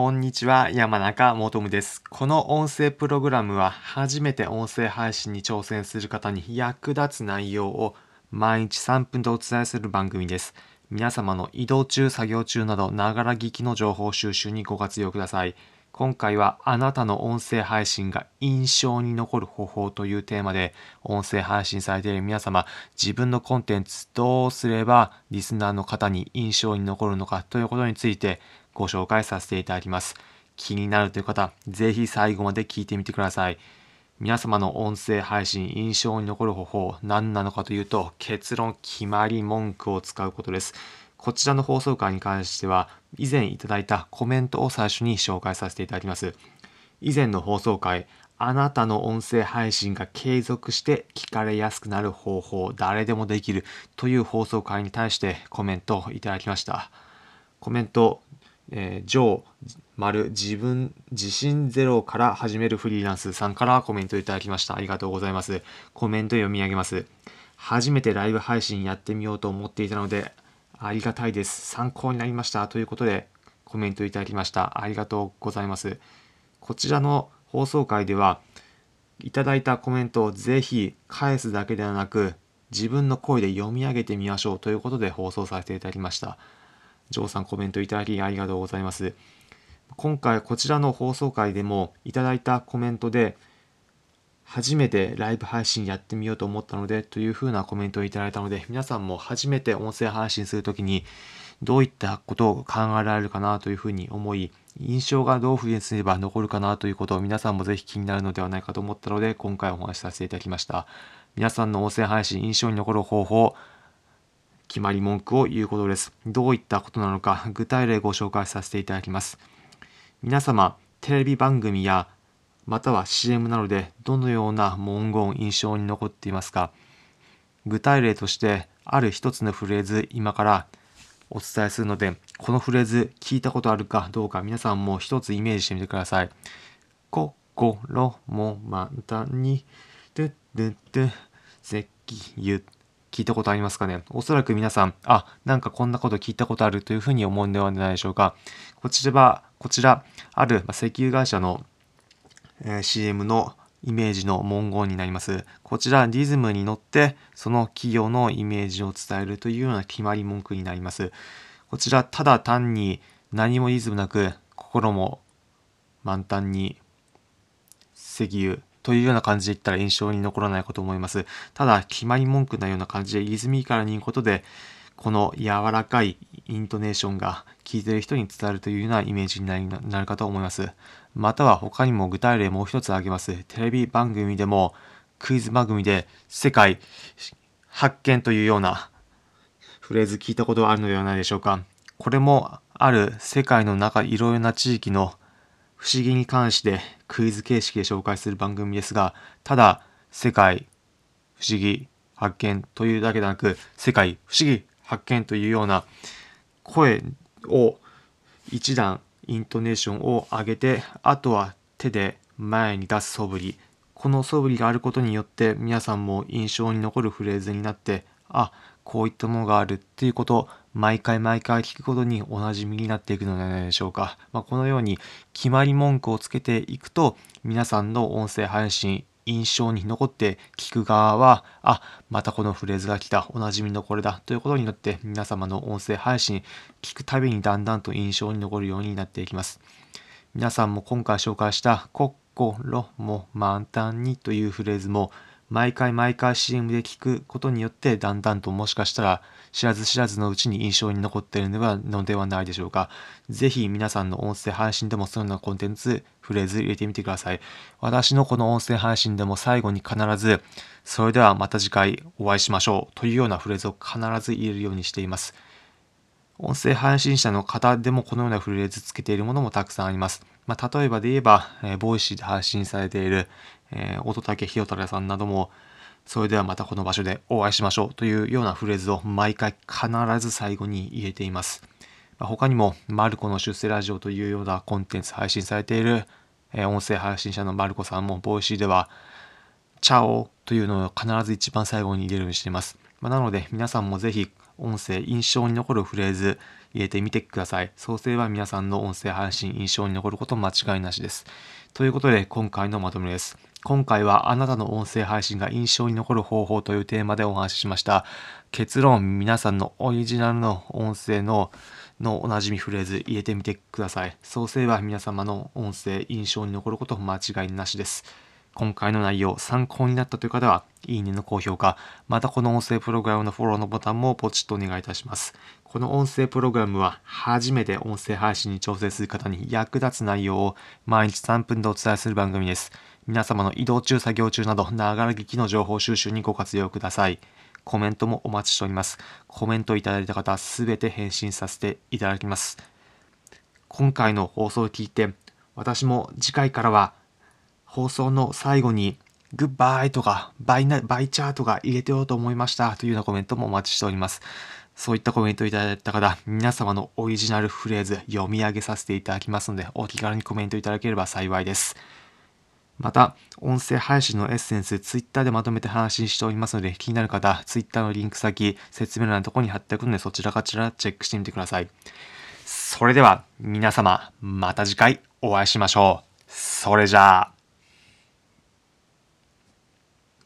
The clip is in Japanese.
こんにちは、山中もとむです。この音声プログラムは初めて音声配信に挑戦する方に役立つ内容を毎日3分でお伝えする番組です。皆様の移動中、作業中など、ながら聞きの情報収集にご活用ください。今回はあなたの音声配信が印象に残る方法というテーマで音声配信されている皆様自分のコンテンツどうすればリスナーの方に印象に残るのかということについてご紹介させていただきます。気になるという方ぜひ最後まで聞いてみてください。皆様の音声配信印象に残る方法何なのかというと結論決まり文句を使うことです。こちらの放送回に関しては、以前いただいたコメントを最初に紹介させていただきます。以前の放送回、あなたの音声配信が継続して聞かれやすくなる方法、誰でもできるという放送回に対してコメントをいただきました。コメント、えー、ジョー、丸、自分、自信ゼロから始めるフリーランスさんからコメントいただきました。ありがとうございます。コメント読み上げます。初めてライブ配信やってみようと思っていたので、ありがたいです。参考になりました。ということで、コメントいただきました。ありがとうございます。こちらの放送回では、いただいたコメントをぜひ返すだけではなく、自分の声で読み上げてみましょうということで放送させていただきました。ジョーさんコメントいただきありがとうございます。今回こちらの放送回でもいただいたコメントで、初めてライブ配信やってみようと思ったのでというふうなコメントをいただいたので皆さんも初めて音声配信するときにどういったことを考えられるかなというふうに思い印象がどういうふうにすれば残るかなということを皆さんもぜひ気になるのではないかと思ったので今回お話しさせていただきました皆さんの音声配信印象に残る方法決まり文句を言うことです。どういったことなのか具体例ご紹介させていただきます。皆様テレビ番組やまたは CM などでどのような文言印象に残っていますか？具体例としてある一つのフレーズ今からお伝えするのでこのフレーズ聞いたことあるかどうか皆さんも一つイメージしてみてください。心もまたにドゥドゥドゥ石油聞いたことありますかね？おそらく皆さん、あ、なんかこんなこと聞いたことあるというふうに思うんではないでしょうか。こちらは、こちら、ある石油会社のえ CM のイメージの文言になります。こちらリズムに乗ってその企業のイメージを伝えるというような決まり文句になります。こちらただ単に何もリズムなく心も満タンに石油というような感じで言ったら印象に残らないかと思います。ただ決まり文句のような感じでリズミカルに言うことでこの柔らかいイントネーションが聞いてる人に伝わるというようなイメージになるかと思います。または他にも具体例もう一つ挙げます。テレビ番組でもクイズ番組で世界発見というようなフレーズ聞いたことはあるのではないでしょうか。これもある世界の中いろいろな地域の不思議に関してクイズ形式で紹介する番組ですが、ただ世界不思議発見というだけでなく、世界不思議発見というような声を一段イントネーションを上げて、あとは手で前に出す素振り。この素振りがあることによって皆さんも印象に残るフレーズになって、あ、こういったものがあるっていうことを毎回毎回聞くことにおなじみになっていくのではないでしょうか。まあ、このように決まり文句をつけていくと皆さんの音声配信印象に残って聞く側は、あ、またこのフレーズが来た、おなじみのこれだということによって皆様の音声配信聞くたびにだんだんと印象に残るようになっていきます。皆さんも今回紹介した心も満タンにというフレーズも毎回毎回 CM で聞くことによってだんだんともしかしたら知らず知らずのうちに印象に残っているのではのではないでしょうか。ぜひ皆さんの音声配信でもそのようなコンテンツ、フレーズ入れてみてください。私のこの音声配信でも最後に必ず、それではまた次回お会いしましょうというようなフレーズを必ず入れるようにしています。音声配信者の方でもこのようなフレーズつけているものもたくさんあります。まあ、例えばで言えば、えー Voicy で配信されている、えー、乙武ひよたらさんなども、それではまたこの場所でお会いしましょうというようなフレーズを毎回必ず最後に入れています。まあ他にも、マルコの出世ラジオというようなコンテンツ配信されている、えー音声配信者のマルコさんも、 Voicy では、チャオというのを必ず一番最後に入れるようにしています。まあなので、皆さんもぜひ、音声、印象に残るフレーズ入れてみてください。そうすれば皆さんの音声配信、印象に残ること間違いなしです。ということで、今回のまとめです。今回はあなたの音声配信が印象に残る方法というテーマでお話ししました。結論、皆さんのオリジナルの音声ののおなじみフレーズ入れてみてください。そうすれば皆様の音声、印象に残ること間違いなしです。今回の内容参考になったという方は、いいねの高評価、またこの音声プログラムのフォローのボタンもポチッとお願いいたします。この音声プログラムは初めて音声配信に挑戦する方に役立つ内容を毎日3分でお伝えする番組です。皆様の移動中、作業中など、ながら聞きの情報収集にご活用ください。コメントもお待ちしております。コメントいただいた方、すべて返信させていただきます。今回の放送を聞いて、私も次回からは放送の最後にグッバイとかバイナバイチャーとか入れてようと思いましたというようなコメントもお待ちしております。そういったコメントをいただいた方、皆様のオリジナルフレーズ読み上げさせていただきますので、お気軽にコメントいただければ幸いです。また、音声配信のエッセンス、ツイッターでまとめて配信しておりますので、気になる方、ツイッターのリンク先、説明欄のところに貼っておくので、そちらかちらチェックしてみてください。それでは、皆様、また次回お会いしましょう。それじゃあ。